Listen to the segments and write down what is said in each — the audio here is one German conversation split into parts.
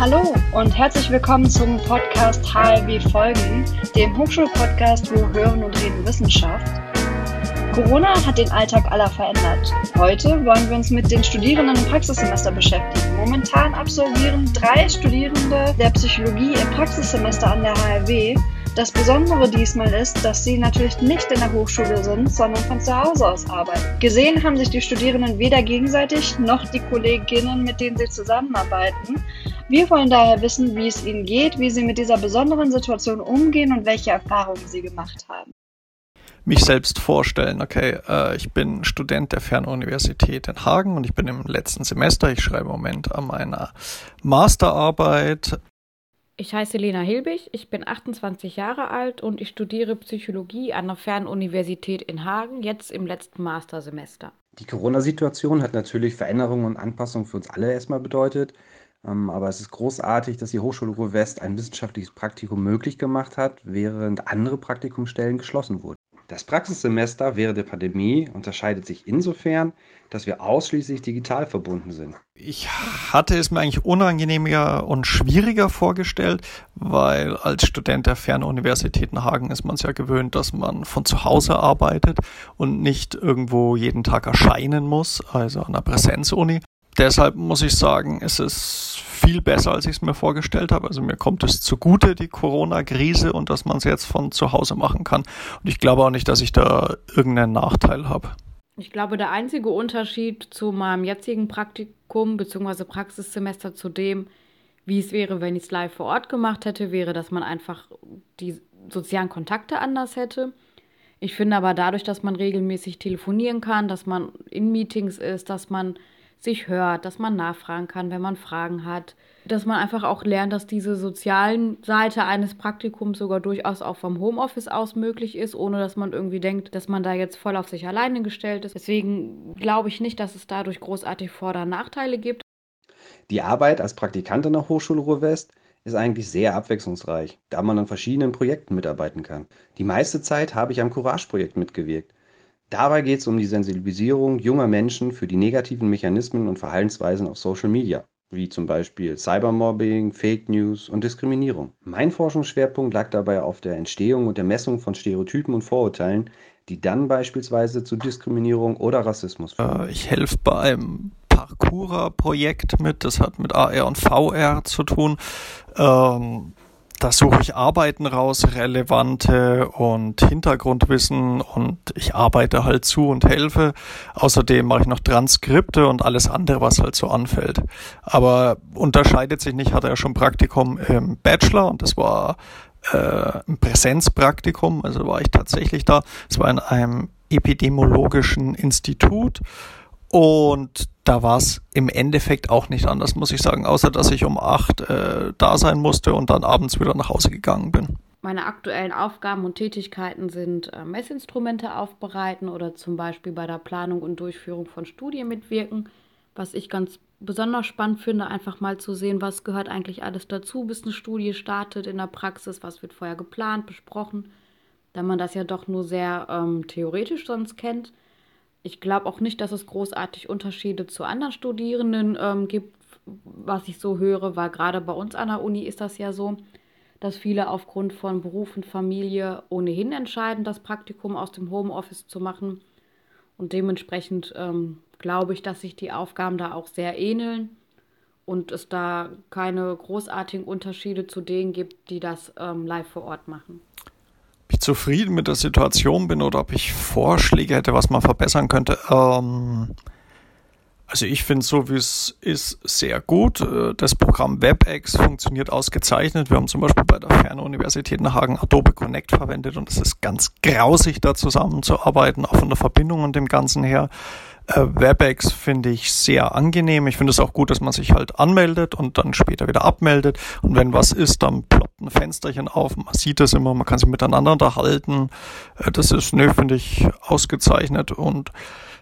Hallo und herzlich willkommen zum Podcast HLW Folgen, dem Hochschulpodcast, wo Hören und Reden Wissenschaft. Corona hat den Alltag aller verändert. Heute wollen wir uns mit den Studierenden im Praxissemester beschäftigen. Momentan absolvieren drei Studierende der Psychologie im Praxissemester an der HLW das Besondere diesmal ist, dass sie natürlich nicht in der Hochschule sind, sondern von zu Hause aus arbeiten. Gesehen haben sich die Studierenden weder gegenseitig noch die Kolleginnen, mit denen sie zusammenarbeiten. Wir wollen daher wissen, wie es ihnen geht, wie sie mit dieser besonderen Situation umgehen und welche Erfahrungen sie gemacht haben mich selbst vorstellen. Okay, äh, ich bin Student der Fernuniversität in Hagen und ich bin im letzten Semester. Ich schreibe im Moment an meiner Masterarbeit ich heiße Lena Hilbig, ich bin 28 Jahre alt und ich studiere Psychologie an der Fernuniversität in Hagen, jetzt im letzten Mastersemester. Die Corona-Situation hat natürlich Veränderungen und Anpassungen für uns alle erstmal bedeutet. Ähm, aber es ist großartig, dass die Hochschule Ruhr West ein wissenschaftliches Praktikum möglich gemacht hat, während andere Praktikumsstellen geschlossen wurden. Das Praxissemester während der Pandemie unterscheidet sich insofern, dass wir ausschließlich digital verbunden sind. Ich hatte es mir eigentlich unangenehmer und schwieriger vorgestellt, weil als Student der Fernuniversitäten Hagen ist man es ja gewöhnt, dass man von zu Hause arbeitet und nicht irgendwo jeden Tag erscheinen muss, also an der Präsenzuni. Deshalb muss ich sagen, es ist viel besser, als ich es mir vorgestellt habe. Also mir kommt es zugute, die Corona-Krise und dass man es jetzt von zu Hause machen kann. Und ich glaube auch nicht, dass ich da irgendeinen Nachteil habe. Ich glaube, der einzige Unterschied zu meinem jetzigen Praktikum bzw. Praxissemester zu dem, wie es wäre, wenn ich es live vor Ort gemacht hätte, wäre, dass man einfach die sozialen Kontakte anders hätte. Ich finde aber dadurch, dass man regelmäßig telefonieren kann, dass man in Meetings ist, dass man sich hört, dass man nachfragen kann, wenn man Fragen hat, dass man einfach auch lernt, dass diese sozialen Seite eines Praktikums sogar durchaus auch vom Homeoffice aus möglich ist, ohne dass man irgendwie denkt, dass man da jetzt voll auf sich alleine gestellt ist. Deswegen glaube ich nicht, dass es dadurch großartig Vor- und Nachteile gibt. Die Arbeit als Praktikant an der Hochschule Ruhr-West ist eigentlich sehr abwechslungsreich, da man an verschiedenen Projekten mitarbeiten kann. Die meiste Zeit habe ich am Courage-Projekt mitgewirkt. Dabei geht es um die Sensibilisierung junger Menschen für die negativen Mechanismen und Verhaltensweisen auf Social Media, wie zum Beispiel Cybermobbing, Fake News und Diskriminierung. Mein Forschungsschwerpunkt lag dabei auf der Entstehung und der Messung von Stereotypen und Vorurteilen, die dann beispielsweise zu Diskriminierung oder Rassismus führen. Äh, ich helfe beim Parkoura-Projekt mit, das hat mit AR und VR zu tun. Ähm, da suche ich Arbeiten raus, relevante und Hintergrundwissen und ich arbeite halt zu und helfe. Außerdem mache ich noch Transkripte und alles andere, was halt so anfällt. Aber unterscheidet sich nicht, hatte ja schon Praktikum im Bachelor und das war äh, ein Präsenzpraktikum, also war ich tatsächlich da. Es war in einem epidemiologischen Institut und da war es im Endeffekt auch nicht anders, muss ich sagen, außer dass ich um acht äh, da sein musste und dann abends wieder nach Hause gegangen bin. Meine aktuellen Aufgaben und Tätigkeiten sind äh, Messinstrumente aufbereiten oder zum Beispiel bei der Planung und Durchführung von Studien mitwirken. Was ich ganz besonders spannend finde, einfach mal zu sehen, was gehört eigentlich alles dazu, bis eine Studie startet in der Praxis, was wird vorher geplant, besprochen, da man das ja doch nur sehr ähm, theoretisch sonst kennt. Ich glaube auch nicht, dass es großartig Unterschiede zu anderen Studierenden ähm, gibt, was ich so höre, weil gerade bei uns an der Uni ist das ja so, dass viele aufgrund von Beruf und Familie ohnehin entscheiden, das Praktikum aus dem Homeoffice zu machen. Und dementsprechend ähm, glaube ich, dass sich die Aufgaben da auch sehr ähneln und es da keine großartigen Unterschiede zu denen gibt, die das ähm, live vor Ort machen ich zufrieden mit der Situation bin oder ob ich Vorschläge hätte, was man verbessern könnte. Ähm, also ich finde so, wie es ist, sehr gut. Äh, das Programm WebEx funktioniert ausgezeichnet. Wir haben zum Beispiel bei der Fernuniversität in Hagen Adobe Connect verwendet und es ist ganz grausig, da zusammenzuarbeiten, auch von der Verbindung und dem Ganzen her. Äh, WebEx finde ich sehr angenehm. Ich finde es auch gut, dass man sich halt anmeldet und dann später wieder abmeldet. Und wenn was ist, dann ploppt ein Fensterchen auf. Man sieht es immer, man kann sich miteinander unterhalten. Äh, das ist, nö, finde ich ausgezeichnet und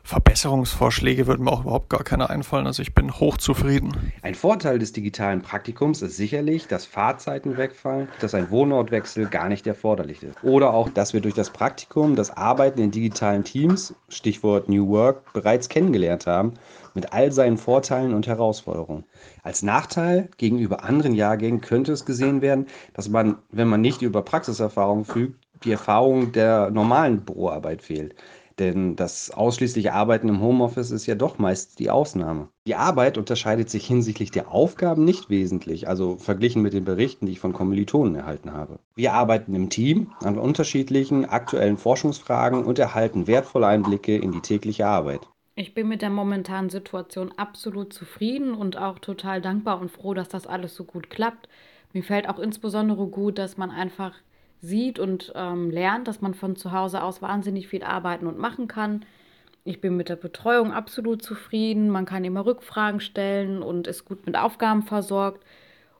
Verbesserungsvorschläge würden mir auch überhaupt gar keine einfallen. Also ich bin hochzufrieden. Ein Vorteil des digitalen Praktikums ist sicherlich, dass Fahrzeiten wegfallen, dass ein Wohnortwechsel gar nicht erforderlich ist. Oder auch, dass wir durch das Praktikum das Arbeiten in digitalen Teams, Stichwort New Work, bereits kennengelernt haben, mit all seinen Vorteilen und Herausforderungen. Als Nachteil gegenüber anderen Jahrgängen könnte es gesehen werden, dass man, wenn man nicht über Praxiserfahrung fügt, die Erfahrung der normalen Büroarbeit fehlt. Denn das ausschließliche Arbeiten im Homeoffice ist ja doch meist die Ausnahme. Die Arbeit unterscheidet sich hinsichtlich der Aufgaben nicht wesentlich, also verglichen mit den Berichten, die ich von Kommilitonen erhalten habe. Wir arbeiten im Team an unterschiedlichen aktuellen Forschungsfragen und erhalten wertvolle Einblicke in die tägliche Arbeit. Ich bin mit der momentanen Situation absolut zufrieden und auch total dankbar und froh, dass das alles so gut klappt. Mir fällt auch insbesondere gut, dass man einfach sieht und ähm, lernt, dass man von zu Hause aus wahnsinnig viel arbeiten und machen kann. Ich bin mit der Betreuung absolut zufrieden. Man kann immer Rückfragen stellen und ist gut mit Aufgaben versorgt.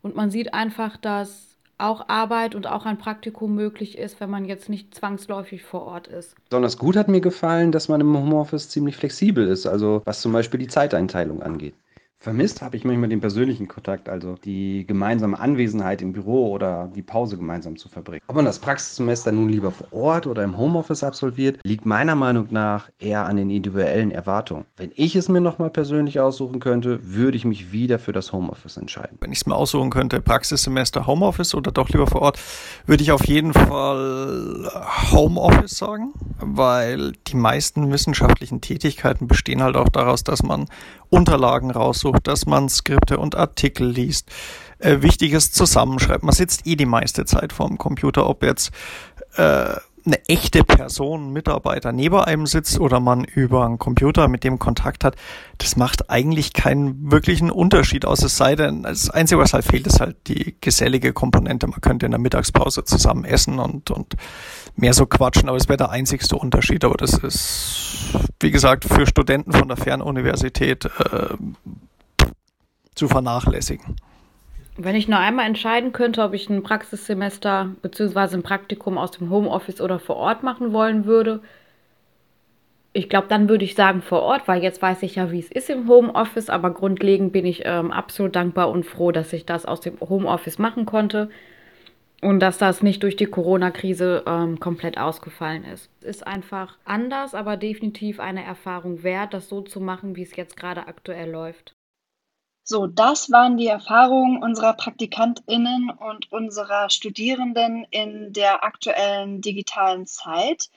Und man sieht einfach, dass auch Arbeit und auch ein Praktikum möglich ist, wenn man jetzt nicht zwangsläufig vor Ort ist. Besonders gut hat mir gefallen, dass man im Homeoffice ziemlich flexibel ist, also was zum Beispiel die Zeiteinteilung angeht. Vermisst habe ich manchmal den persönlichen Kontakt, also die gemeinsame Anwesenheit im Büro oder die Pause gemeinsam zu verbringen. Ob man das Praxissemester nun lieber vor Ort oder im Homeoffice absolviert, liegt meiner Meinung nach eher an den individuellen Erwartungen. Wenn ich es mir nochmal persönlich aussuchen könnte, würde ich mich wieder für das Homeoffice entscheiden. Wenn ich es mir aussuchen könnte, Praxissemester Homeoffice oder doch lieber vor Ort, würde ich auf jeden Fall Homeoffice sagen, weil die meisten wissenschaftlichen Tätigkeiten bestehen halt auch daraus, dass man Unterlagen raussucht, dass man Skripte und Artikel liest, äh, Wichtiges zusammenschreibt. Man sitzt eh die meiste Zeit vorm Computer, ob jetzt äh, eine echte Person, Mitarbeiter neben einem sitzt oder man über einen Computer mit dem Kontakt hat, das macht eigentlich keinen wirklichen Unterschied, aus es sei denn, das Einzige, was halt fehlt, ist halt die gesellige Komponente. Man könnte in der Mittagspause zusammen essen und, und mehr so quatschen, aber es wäre der einzigste Unterschied. Aber das ist, wie gesagt, für Studenten von der Fernuniversität äh, zu vernachlässigen. Wenn ich nur einmal entscheiden könnte, ob ich ein Praxissemester bzw. ein Praktikum aus dem Homeoffice oder vor Ort machen wollen würde, ich glaube, dann würde ich sagen vor Ort, weil jetzt weiß ich ja, wie es ist im Homeoffice, aber grundlegend bin ich ähm, absolut dankbar und froh, dass ich das aus dem Homeoffice machen konnte und dass das nicht durch die Corona-Krise ähm, komplett ausgefallen ist. Es ist einfach anders, aber definitiv eine Erfahrung wert, das so zu machen, wie es jetzt gerade aktuell läuft. So, das waren die Erfahrungen unserer PraktikantInnen und unserer Studierenden in der aktuellen digitalen Zeit.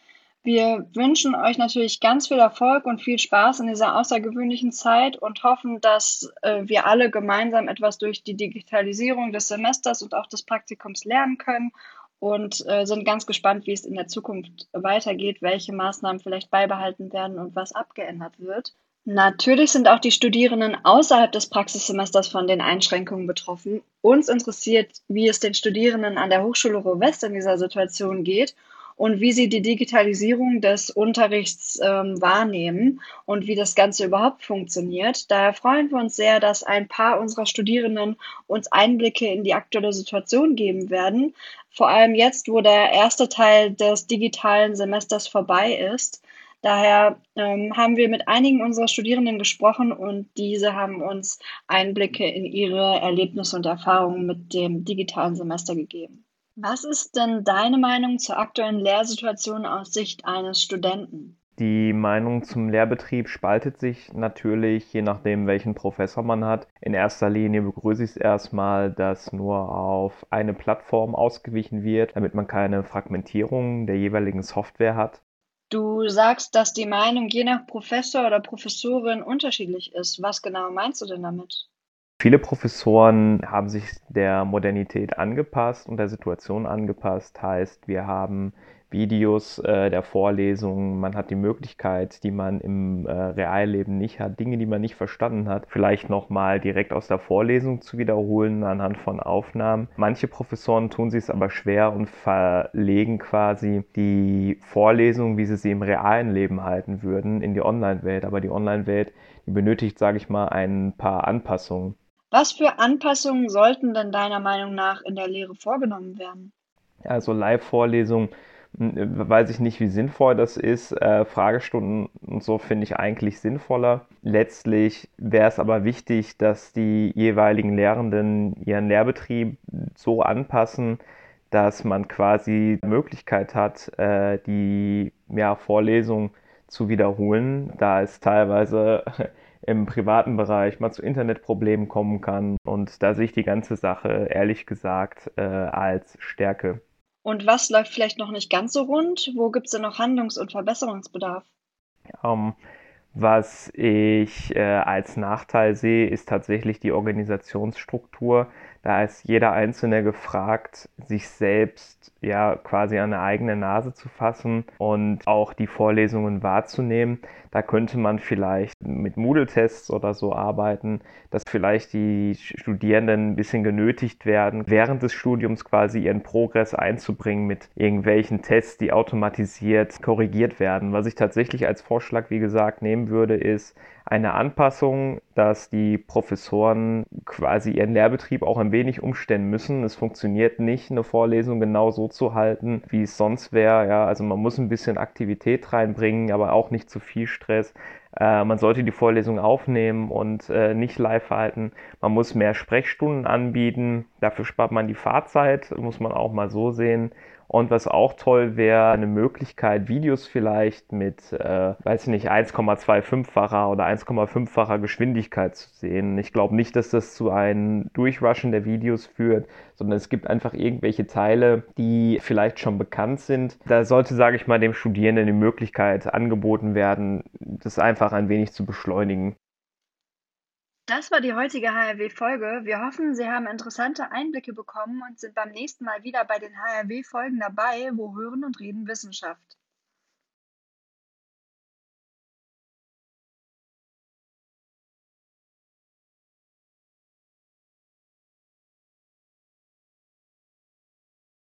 Wir wünschen euch natürlich ganz viel Erfolg und viel Spaß in dieser außergewöhnlichen Zeit und hoffen, dass äh, wir alle gemeinsam etwas durch die Digitalisierung des Semesters und auch des Praktikums lernen können und äh, sind ganz gespannt, wie es in der Zukunft weitergeht, welche Maßnahmen vielleicht beibehalten werden und was abgeändert wird. Natürlich sind auch die Studierenden außerhalb des Praxissemesters von den Einschränkungen betroffen. Uns interessiert, wie es den Studierenden an der Hochschule Ruhr-West in dieser Situation geht und wie sie die Digitalisierung des Unterrichts ähm, wahrnehmen und wie das Ganze überhaupt funktioniert. Daher freuen wir uns sehr, dass ein paar unserer Studierenden uns Einblicke in die aktuelle Situation geben werden. Vor allem jetzt, wo der erste Teil des digitalen Semesters vorbei ist. Daher ähm, haben wir mit einigen unserer Studierenden gesprochen und diese haben uns Einblicke in ihre Erlebnisse und Erfahrungen mit dem digitalen Semester gegeben. Was ist denn deine Meinung zur aktuellen Lehrsituation aus Sicht eines Studenten? Die Meinung zum Lehrbetrieb spaltet sich natürlich, je nachdem, welchen Professor man hat. In erster Linie begrüße ich es erstmal, dass nur auf eine Plattform ausgewichen wird, damit man keine Fragmentierung der jeweiligen Software hat. Du sagst, dass die Meinung je nach Professor oder Professorin unterschiedlich ist. Was genau meinst du denn damit? Viele Professoren haben sich der Modernität angepasst und der Situation angepasst. Heißt, wir haben Videos äh, der Vorlesungen, man hat die Möglichkeit, die man im äh, Realleben nicht hat, Dinge, die man nicht verstanden hat, vielleicht nochmal direkt aus der Vorlesung zu wiederholen anhand von Aufnahmen. Manche Professoren tun sich es aber schwer und verlegen quasi die Vorlesung, wie sie sie im realen Leben halten würden, in die Online-Welt. Aber die Online-Welt, die benötigt, sage ich mal, ein paar Anpassungen. Was für Anpassungen sollten denn deiner Meinung nach in der Lehre vorgenommen werden? Also Live-Vorlesungen weiß ich nicht, wie sinnvoll das ist. Äh, Fragestunden und so finde ich eigentlich sinnvoller. Letztlich wäre es aber wichtig, dass die jeweiligen Lehrenden ihren Lehrbetrieb so anpassen, dass man quasi die Möglichkeit hat, äh, die ja, Vorlesung zu wiederholen, da es teilweise im privaten Bereich mal zu Internetproblemen kommen kann. Und da sehe ich die ganze Sache ehrlich gesagt äh, als Stärke. Und was läuft vielleicht noch nicht ganz so rund? Wo gibt es denn noch Handlungs- und Verbesserungsbedarf? Um, ähm, was ich äh, als Nachteil sehe, ist tatsächlich die Organisationsstruktur. Da ist jeder Einzelne gefragt, sich selbst ja quasi an eine eigene Nase zu fassen und auch die Vorlesungen wahrzunehmen. Da könnte man vielleicht mit Moodle-Tests oder so arbeiten, dass vielleicht die Studierenden ein bisschen genötigt werden, während des Studiums quasi ihren Progress einzubringen mit irgendwelchen Tests, die automatisiert korrigiert werden. Was ich tatsächlich als Vorschlag, wie gesagt, nehmen würde, ist, eine Anpassung, dass die Professoren quasi ihren Lehrbetrieb auch ein wenig umstellen müssen. Es funktioniert nicht, eine Vorlesung genau so zu halten, wie es sonst wäre. Ja, also man muss ein bisschen Aktivität reinbringen, aber auch nicht zu viel Stress. Äh, man sollte die Vorlesung aufnehmen und äh, nicht live halten. Man muss mehr Sprechstunden anbieten. Dafür spart man die Fahrzeit, muss man auch mal so sehen. Und was auch toll wäre, eine Möglichkeit, Videos vielleicht mit, äh, weiß ich nicht, 1,25-facher oder 1,5-facher Geschwindigkeit zu sehen. Ich glaube nicht, dass das zu einem Durchrushen der Videos führt, sondern es gibt einfach irgendwelche Teile, die vielleicht schon bekannt sind. Da sollte, sage ich mal, dem Studierenden die Möglichkeit angeboten werden, das einfach ein wenig zu beschleunigen. Das war die heutige HRW-Folge. Wir hoffen, Sie haben interessante Einblicke bekommen und sind beim nächsten Mal wieder bei den HRW-Folgen dabei, wo Hören und Reden Wissenschaft.